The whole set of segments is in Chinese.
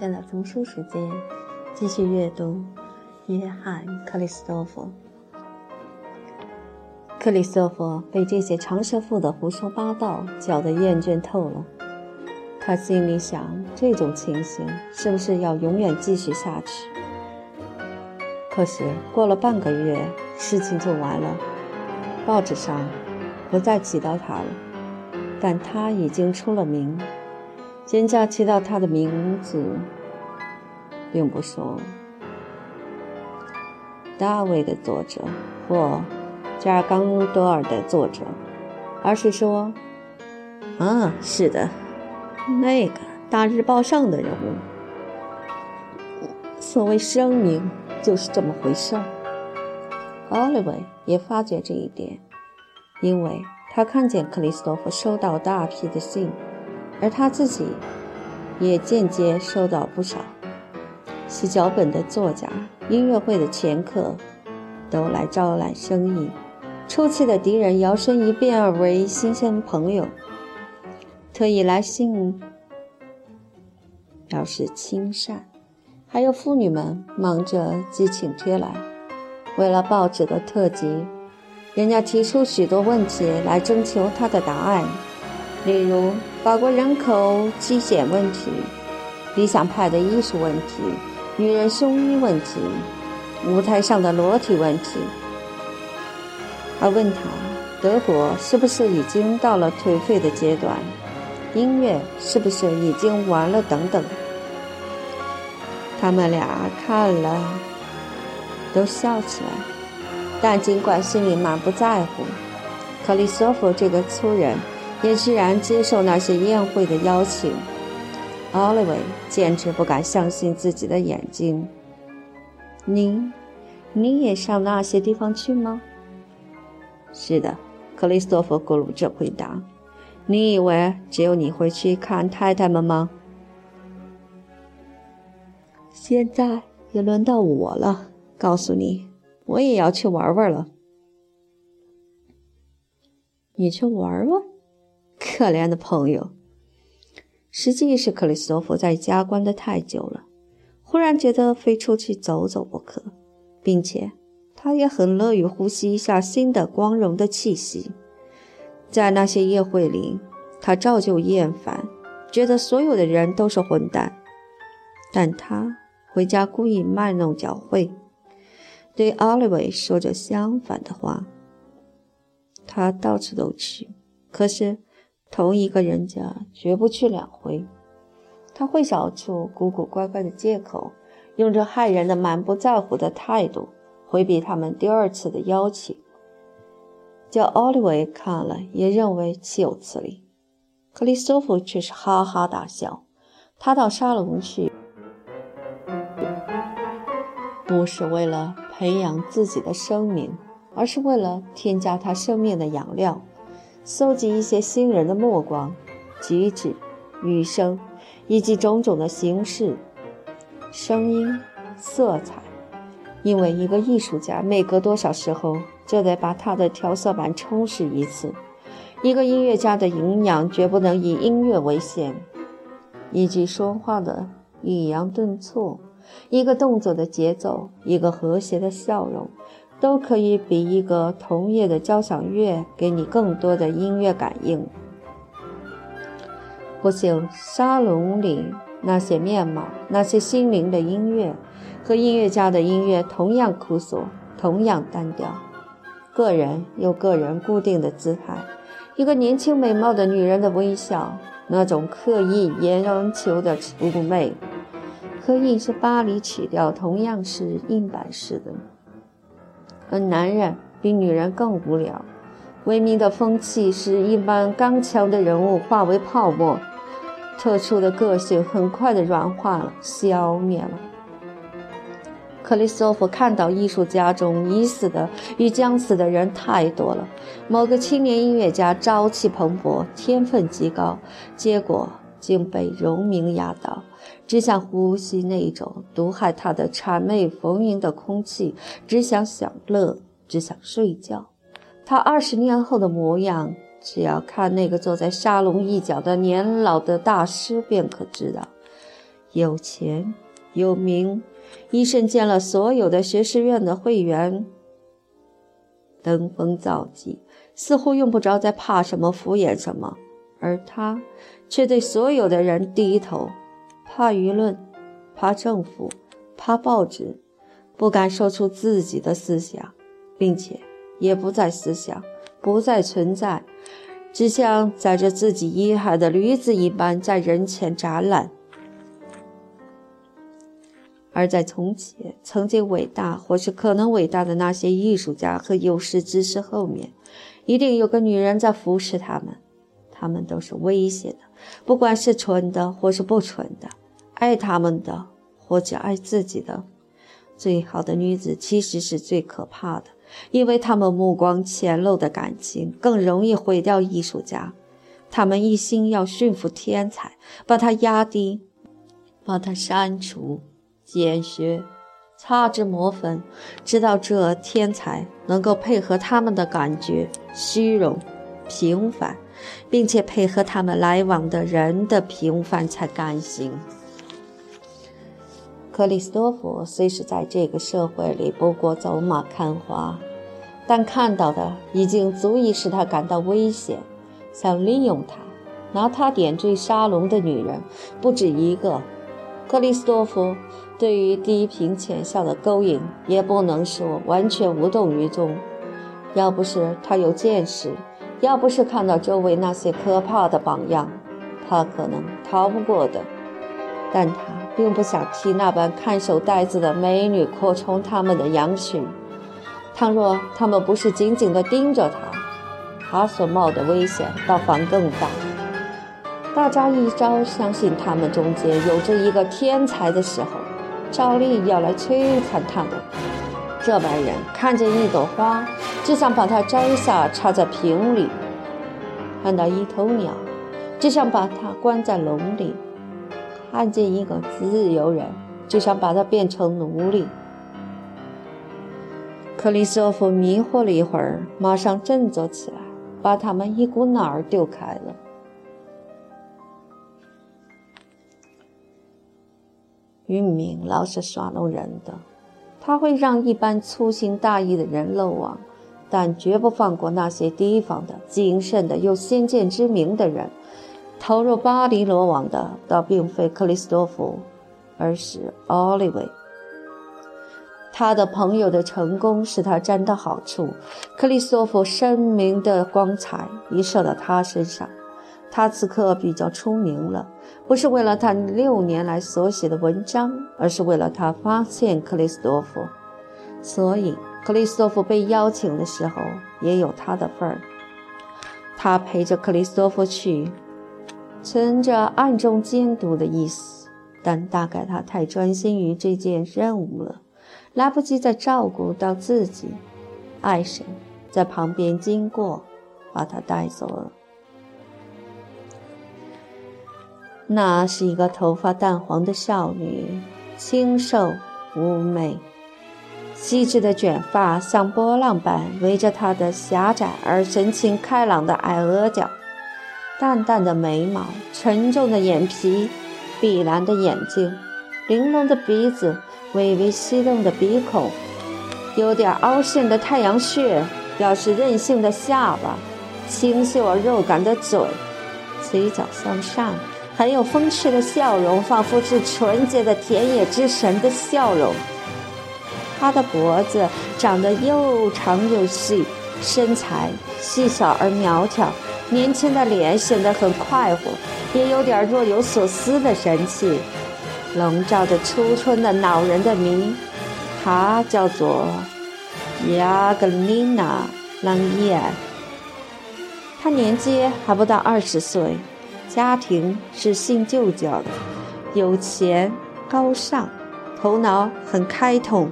天的读书时间，继续阅读约翰·克里斯多夫。克里斯多夫被这些长舌妇的胡说八道搅得厌倦透了。他心里想：这种情形是不是要永远继续下去？可是过了半个月，事情就完了，报纸上不再提到他了，但他已经出了名。人家提到他的名字，并不说大卫的作者或加尔冈多尔的作者，而是说：“啊，是的，那个大日报上的人物。”所谓声名就是这么回事儿。奥利维也发觉这一点，因为他看见克里斯托弗收到大批的信。而他自己也间接收到不少。写脚本的作家、音乐会的前客都来招揽生意，出气的敌人摇身一变为新鲜朋友，特意来信表示亲善。还有妇女们忙着寄请帖来，为了报纸的特辑，人家提出许多问题来征求他的答案。例如，法国人口极简问题、理想派的艺术问题、女人胸衣问题、舞台上的裸体问题，还问他德国是不是已经到了颓废的阶段，音乐是不是已经完了等等。他们俩看了都笑起来，但尽管心里满不在乎，克里斯托弗这个粗人。也居然接受那些宴会的邀请，奥利维简直不敢相信自己的眼睛。您，你也上那些地方去吗？是的，克里斯托弗·咕噜着回答。你以为只有你会去看太太们吗？现在也轮到我了。告诉你，我也要去玩玩了。你去玩玩？可怜的朋友，实际是克里斯托弗在家关得太久了，忽然觉得非出去走走不可，并且他也很乐于呼吸一下新的光荣的气息。在那些夜会里，他照旧厌烦，觉得所有的人都是混蛋。但他回家故意卖弄搅会，对奥利维说着相反的话。他到处都去，可是。同一个人家绝不去两回，他会找出古古怪怪的借口，用着害人的满不在乎的态度回避他们第二次的邀请。叫奥利维看了也认为岂有此理，克里斯托弗却是哈哈大笑。他到沙龙去，不是为了培养自己的生命，而是为了添加他生命的养料。搜集一些新人的目光、举止、语声，以及种种的形式、声音、色彩。因为一个艺术家每隔多少时候就得把他的调色板充实一次。一个音乐家的营养绝不能以音乐为先。以及说话的抑扬顿挫，一个动作的节奏，一个和谐的笑容。都可以比一个同业的交响乐给你更多的音乐感应。不幸，沙龙里那些面貌、那些心灵的音乐，和音乐家的音乐同样枯索，同样单调。个人有个人固定的姿态，一个年轻美貌的女人的微笑，那种刻意眼球的妩媚，和印是巴黎曲调同样是硬板式的。而男人比女人更无聊。文明的风气使一般刚强的人物化为泡沫，特殊的个性很快的软化了、消灭了。克里斯托弗看到艺术家中已死的与将死的人太多了。某个青年音乐家朝气蓬勃，天分极高，结果竟被荣名压倒。只想呼吸那种毒害他的谄媚逢迎的空气，只想享乐，只想睡觉。他二十年后的模样，只要看那个坐在沙龙一角的年老的大师便可知道。有钱有名，医生见了所有的学士院的会员，登峰造极，似乎用不着再怕什么敷衍什么，而他却对所有的人低头，怕舆论，怕政府，怕报纸，不敢说出自己的思想，并且也不再思想，不再存在，只像载着自己遗骸的驴子一般在人前展览。而在从前曾经伟大或是可能伟大的那些艺术家和有识之士后面，一定有个女人在服侍他们。他们都是危险的，不管是蠢的或是不蠢的，爱他们的或者爱自己的。最好的女子其实是最可怕的，因为她们目光浅陋的感情更容易毁掉艺术家。他们一心要驯服天才，把他压低，把他删除。减削，擦脂抹粉，直到这天才能够配合他们的感觉，虚荣、平凡，并且配合他们来往的人的平凡才甘心。克里斯多夫虽是在这个社会里不过走马看花，但看到的已经足以使他感到危险。想利用他，拿他点缀沙龙的女人不止一个。克里斯多夫对于低频浅笑的勾引，也不能说完全无动于衷。要不是他有见识，要不是看到周围那些可怕的榜样，他可能逃不过的。但他并不想替那般看守袋子的美女扩充他们的羊群。倘若他们不是紧紧地盯着他，他所冒的危险倒反更大。大家一朝相信他们中间有着一个天才的时候，照例要来摧残他们。这般人看见一朵花，就想把它摘下插在瓶里；看到一头鸟，就想把它关在笼里；看见一个自由人，就想把他变成奴隶。克里斯托夫迷惑了一会儿，马上振作起来，把他们一股脑儿丢开了。运命老是耍弄人的，他会让一般粗心大意的人漏网，但绝不放过那些提防的、谨慎的、有先见之明的人。投入巴黎罗网的，倒并非克里斯多夫，而是奥利维。他的朋友的成功使他沾到好处，克里斯多夫声名的光彩一射到他身上。他此刻比较出名了，不是为了他六年来所写的文章，而是为了他发现克里斯多夫。所以，克里斯多夫被邀请的时候也有他的份儿。他陪着克里斯多夫去，存着暗中监督的意思，但大概他太专心于这件任务了，来不及再照顾到自己。爱神在旁边经过，把他带走了。那是一个头发淡黄的少女，清瘦妩媚，细致的卷发像波浪般围着她的狭窄而神情开朗的矮额角，淡淡的眉毛，沉重的眼皮，碧蓝的眼睛，玲珑的鼻子，微微翕动的鼻孔，有点凹陷的太阳穴，表示任性的下巴，清秀而肉感的嘴，嘴角向上。很有风趣的笑容，仿佛是纯洁的田野之神的笑容。他的脖子长得又长又细，身材细小而苗条，年轻的脸显得很快活，也有点若有所思的神气，笼罩着初春的恼人的谜。他叫做亚格丽娜·朗伊尔，她年纪还不到二十岁。家庭是信旧教的，有钱、高尚，头脑很开通。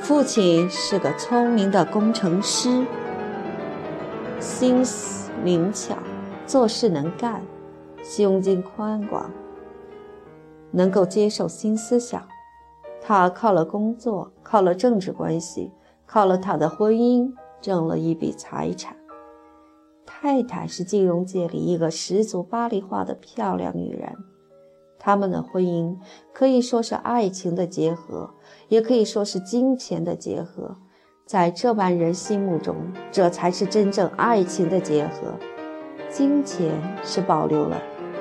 父亲是个聪明的工程师，心思灵巧，做事能干，胸襟宽广，能够接受新思想。他靠了工作，靠了政治关系，靠了他的婚姻，挣了一笔财产。太太是金融界里一个十足巴黎化的漂亮女人，他们的婚姻可以说是爱情的结合，也可以说是金钱的结合。在这般人心目中，这才是真正爱情的结合。金钱是保留了，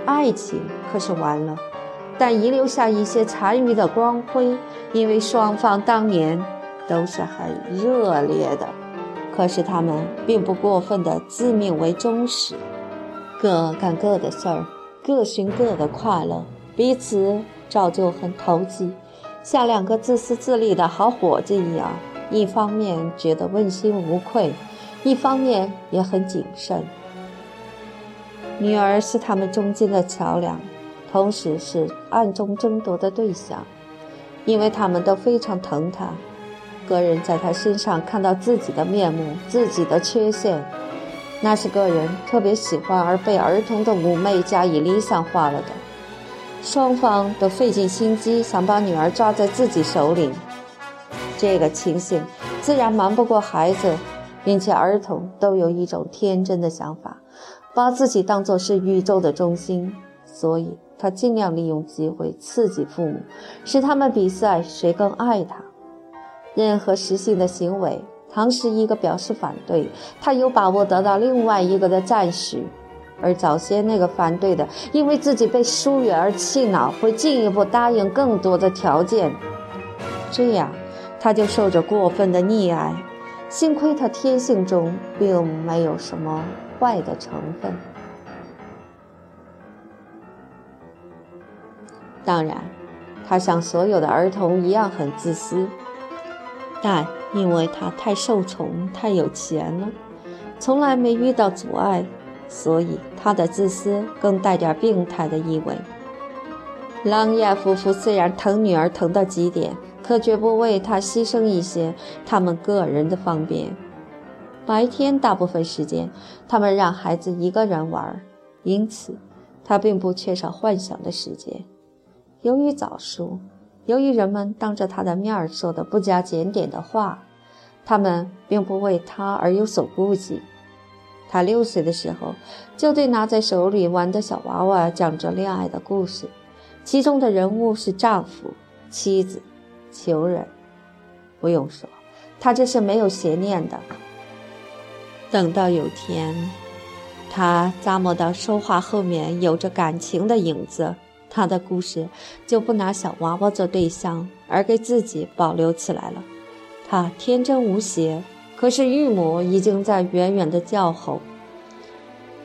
爱情可是完了，但遗留下一些残余的光辉，因为双方当年都是很热烈的。可是他们并不过分的自命为忠实，各干各的事儿，各寻各的快乐，彼此照旧很投机，像两个自私自利的好伙计一样。一方面觉得问心无愧，一方面也很谨慎。女儿是他们中间的桥梁，同时是暗中争夺的对象，因为他们都非常疼她。个人在她身上看到自己的面目、自己的缺陷，那是个人特别喜欢而被儿童的妩媚加以理想化了的。双方都费尽心机想把女儿抓在自己手里。这个情形自然瞒不过孩子，并且儿童都有一种天真的想法，把自己当作是宇宙的中心，所以他尽量利用机会刺激父母，使他们比赛谁更爱他。任何实性的行为，倘使一个表示反对，他有把握得到另外一个的赞许；而早先那个反对的，因为自己被疏远而气恼，会进一步答应更多的条件，这样。他就受着过分的溺爱，幸亏他天性中并没有什么坏的成分。当然，他像所有的儿童一样很自私，但因为他太受宠、太有钱了，从来没遇到阻碍，所以他的自私更带点病态的意味。朗亚夫妇虽然疼女儿疼到极点。可绝不为他牺牲一些他们个人的方便。白天大部分时间，他们让孩子一个人玩，因此他并不缺少幻想的时间。由于早熟，由于人们当着他的面说的不加检点的话，他们并不为他而有所顾忌。他六岁的时候，就对拿在手里玩的小娃娃讲着恋爱的故事，其中的人物是丈夫、妻子。求人，不用说，他这是没有邪念的。等到有天，他咂摸到说话后面有着感情的影子，他的故事就不拿小娃娃做对象，而给自己保留起来了。他天真无邪，可是玉母已经在远远的叫吼，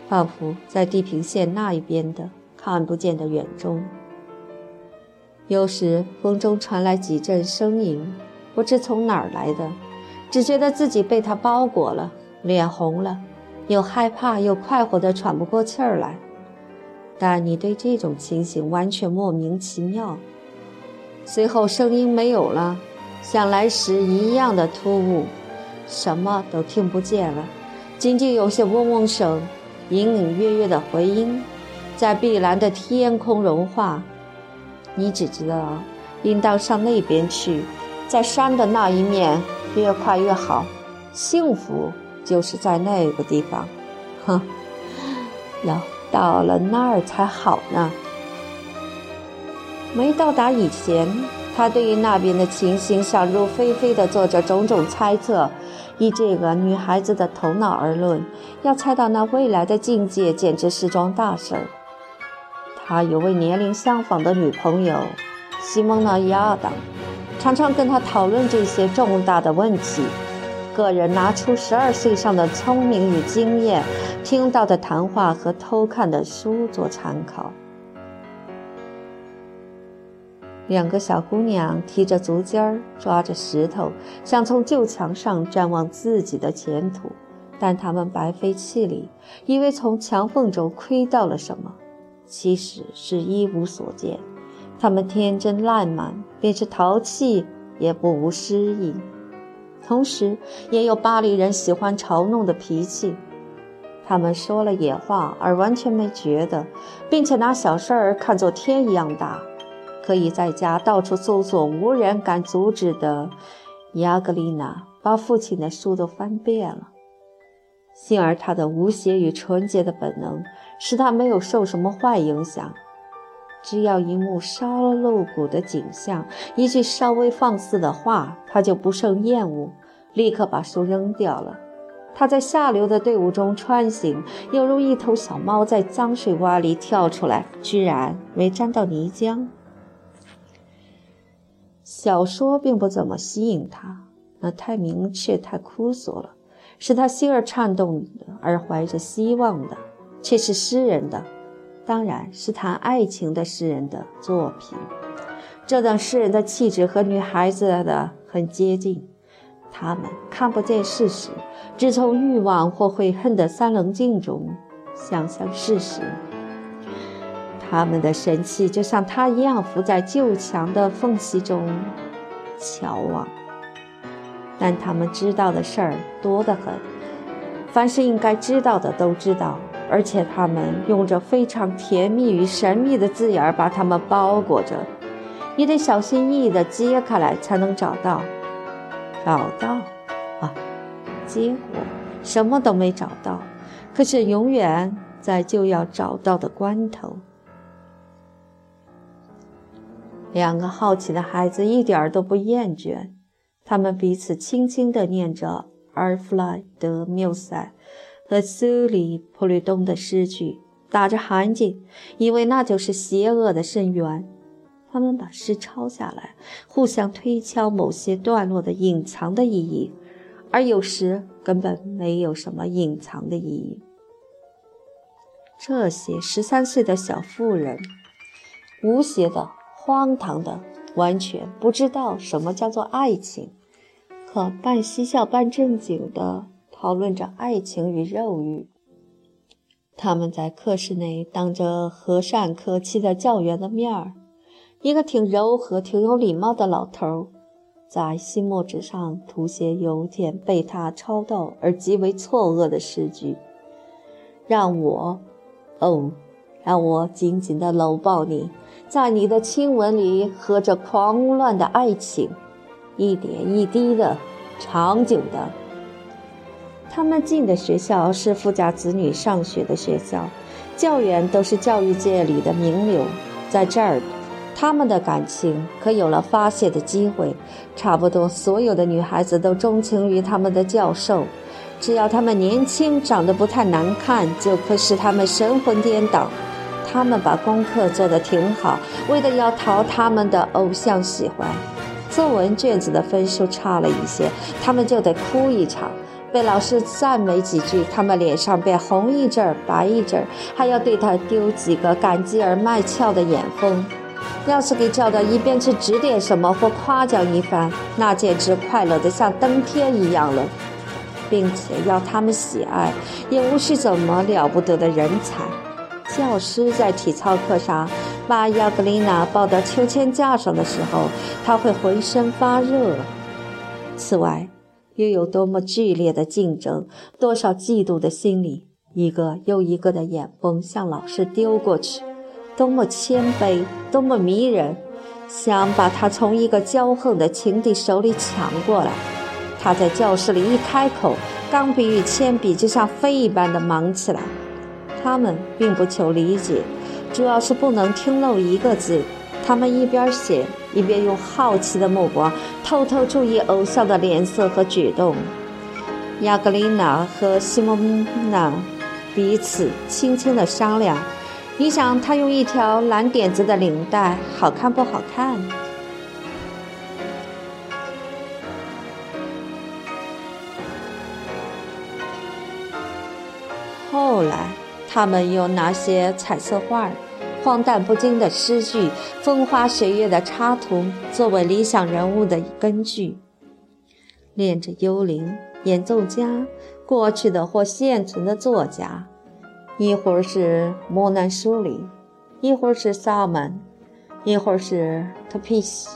仿佛在地平线那一边的看不见的远中。有时风中传来几阵声音，不知从哪儿来的，只觉得自己被它包裹了，脸红了，又害怕又快活的喘不过气儿来。但你对这种情形完全莫名其妙。随后声音没有了，像来时一样的突兀，什么都听不见了，仅仅有些嗡嗡声，隐隐约约的回音，在碧蓝的天空融化。你只知道，应当上那边去，在山的那一面，越快越好。幸福就是在那个地方。哼，要到了那儿才好呢。没到达以前，他对于那边的情形想入非非地做着种种猜测。以这个女孩子的头脑而论，要猜到那未来的境界，简直是桩大事儿。他有位年龄相仿的女朋友，西蒙娜·亚当，常常跟他讨论这些重大的问题。个人拿出十二岁上的聪明与经验，听到的谈话和偷看的书做参考。两个小姑娘提着足尖儿，抓着石头，想从旧墙上展望自己的前途，但她们白费气力，以为从墙缝中窥到了什么。其实是一无所见，他们天真烂漫，便是淘气也不无诗意，同时也有巴黎人喜欢嘲弄的脾气。他们说了野话而完全没觉得，并且拿小事儿看作天一样大，可以在家到处搜索无人敢阻止的。亚格丽娜把父亲的书都翻遍了。幸而他的无邪与纯洁的本能使他没有受什么坏影响。只要一幕稍露骨的景象，一句稍微放肆的话，他就不胜厌恶，立刻把书扔掉了。他在下流的队伍中穿行，犹如一头小猫在脏水洼里跳出来，居然没沾到泥浆。小说并不怎么吸引他，那太明确、太枯燥了，使他心儿颤动，而怀着希望的，却是诗人的。当然是谈爱情的诗人的作品，这等诗人的气质和女孩子的很接近。他们看不见事实，只从欲望或悔恨的三棱镜中想象事实。他们的神气就像他一样，伏在旧墙的缝隙中瞧望。但他们知道的事儿多得很，凡是应该知道的都知道。而且他们用着非常甜蜜与神秘的字眼把它们包裹着，你得小心翼翼地揭开来才能找到。找到，啊，结果什么都没找到。可是永远在就要找到的关头。两个好奇的孩子一点儿都不厌倦，他们彼此轻轻地念着阿尔弗莱德缪塞。和苏里普吕东的诗句打着寒噤，因为那就是邪恶的深渊。他们把诗抄下来，互相推敲某些段落的隐藏的意义，而有时根本没有什么隐藏的意义。这些十三岁的小妇人，无邪的、荒唐的，完全不知道什么叫做爱情，可半嬉笑半正经的。讨论着爱情与肉欲。他们在课室内当着和善可亲的教员的面儿，一个挺柔和、挺有礼貌的老头儿，在新墨纸上涂写有点被他抄到而极为错愕的诗句：“让我，哦，让我紧紧地搂抱你，在你的亲吻里喝着狂乱的爱情，一点一滴的，长久的。”他们进的学校是富家子女上学的学校，教员都是教育界里的名流，在这儿，他们的感情可有了发泄的机会。差不多所有的女孩子都钟情于他们的教授，只要他们年轻，长得不太难看，就可使他们神魂颠倒。他们把功课做得挺好，为的要讨他们的偶像喜欢。作文卷子的分数差了一些，他们就得哭一场。被老师赞美几句，他们脸上便红一阵儿、白一阵儿，还要对他丢几个感激而卖俏的眼风。要是给叫到一边去指点什么或夸奖一番，那简直快乐得像登天一样了，并且要他们喜爱，也无需怎么了不得的人才。教师在体操课上把亚格丽娜抱到秋千架上的时候，他会浑身发热。此外，又有多么剧烈的竞争，多少嫉妒的心理，一个又一个的眼风向老师丢过去，多么谦卑，多么迷人，想把他从一个骄横的情敌手里抢过来。他在教室里一开口，钢笔与铅笔就像飞一般的忙起来。他们并不求理解，主要是不能听漏一个字。他们一边写。一边用好奇的目光偷偷注意偶像的脸色和举动。亚格琳娜和西蒙娜彼此轻轻地商量：“你想他用一条蓝点子的领带好看不好看？”后来，他们又拿些彩色画。荒诞不经的诗句，风花雪月的插图，作为理想人物的根据。恋着幽灵、演奏家、过去的或现存的作家，一会儿是莫奈舒里，一会儿是萨门，一会儿是特皮西。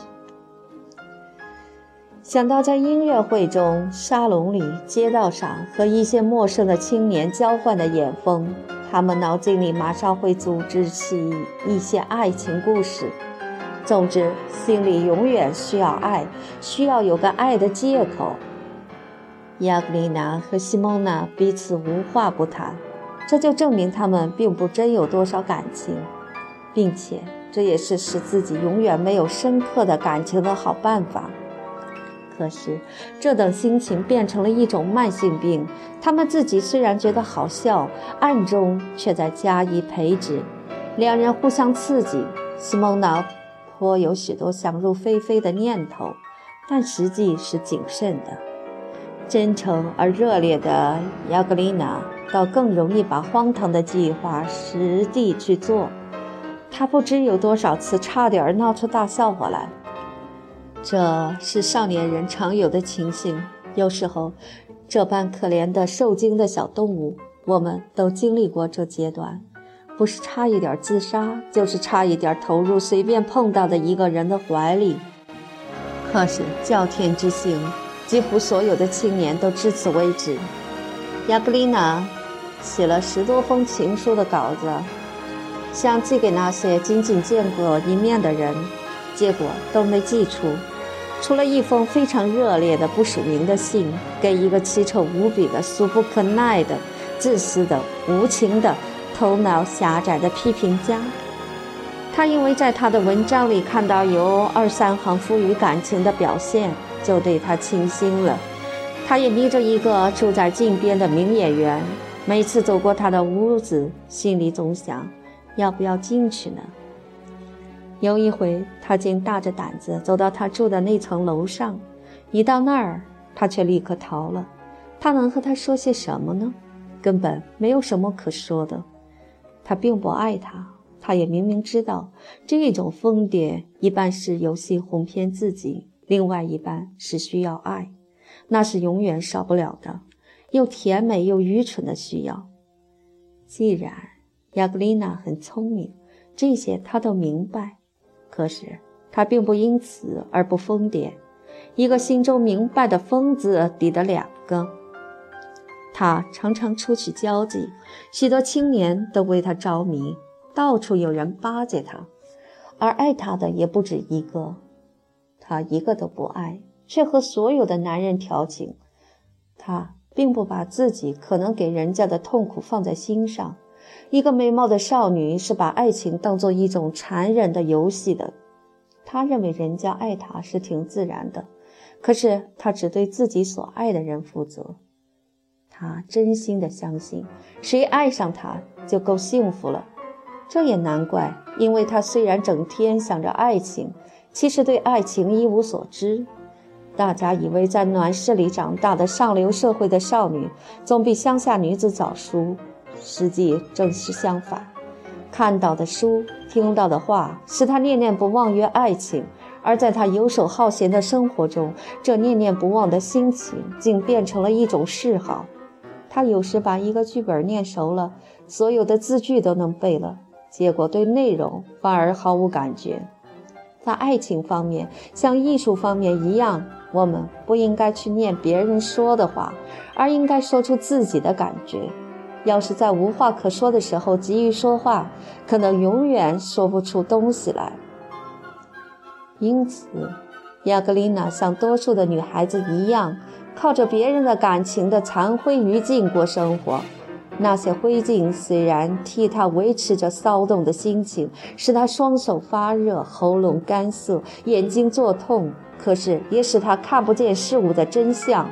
想到在音乐会中、沙龙里、街道上和一些陌生的青年交换的眼风。他们脑筋里马上会组织起一些爱情故事。总之，心里永远需要爱，需要有个爱的借口。亚格丽娜和西蒙娜彼此无话不谈，这就证明他们并不真有多少感情，并且这也是使自己永远没有深刻的感情的好办法。可是，这等心情变成了一种慢性病。他们自己虽然觉得好笑，暗中却在加以培植。两人互相刺激，西蒙娜颇有许多想入非非的念头，但实际是谨慎的。真诚而热烈的亚格丽娜倒更容易把荒唐的计划实地去做。她不知有多少次差点闹出大笑话来。这是少年人常有的情形。有时候，这般可怜的受惊的小动物，我们都经历过这阶段，不是差一点自杀，就是差一点投入随便碰到的一个人的怀里。可是叫天之行，几乎所有的青年都至此为止。亚格丽娜写了十多封情书的稿子，想寄给那些仅仅见过一面的人，结果都没寄出。除了一封非常热烈的不署名的信，给一个奇丑无比的、俗不可耐的、自私的、无情的、头脑狭窄的批评家，他因为在他的文章里看到有二三行富于感情的表现，就对他倾心了。他也眯着一个住在近边的名演员，每次走过他的屋子，心里总想，要不要进去呢？有一回，他竟大着胆子走到他住的那层楼上，一到那儿，他却立刻逃了。他能和他说些什么呢？根本没有什么可说的。他并不爱他，他也明明知道，这种疯癫一半是游戏哄骗自己，另外一半是需要爱，那是永远少不了的，又甜美又愚蠢的需要。既然亚格丽娜很聪明，这些他都明白。可是他并不因此而不疯癫，一个心中明白的疯子抵得两个。他常常出去交际，许多青年都为他着迷，到处有人巴结他，而爱他的也不止一个。他一个都不爱，却和所有的男人调情。他并不把自己可能给人家的痛苦放在心上。一个美貌的少女是把爱情当做一种残忍的游戏的，她认为人家爱她是挺自然的，可是她只对自己所爱的人负责。她真心的相信，谁爱上她就够幸福了。这也难怪，因为她虽然整天想着爱情，其实对爱情一无所知。大家以为在暖室里长大的上流社会的少女，总比乡下女子早熟。实际正是相反，看到的书、听到的话，使他念念不忘于爱情；而在他游手好闲的生活中，这念念不忘的心情竟变成了一种嗜好。他有时把一个剧本念熟了，所有的字句都能背了，结果对内容反而毫无感觉。在爱情方面，像艺术方面一样，我们不应该去念别人说的话，而应该说出自己的感觉。要是在无话可说的时候急于说话，可能永远说不出东西来。因此，亚格丽娜像多数的女孩子一样，靠着别人的感情的残灰余烬过生活。那些灰烬虽然替她维持着骚动的心情，使她双手发热、喉咙干涩、眼睛作痛，可是也使她看不见事物的真相。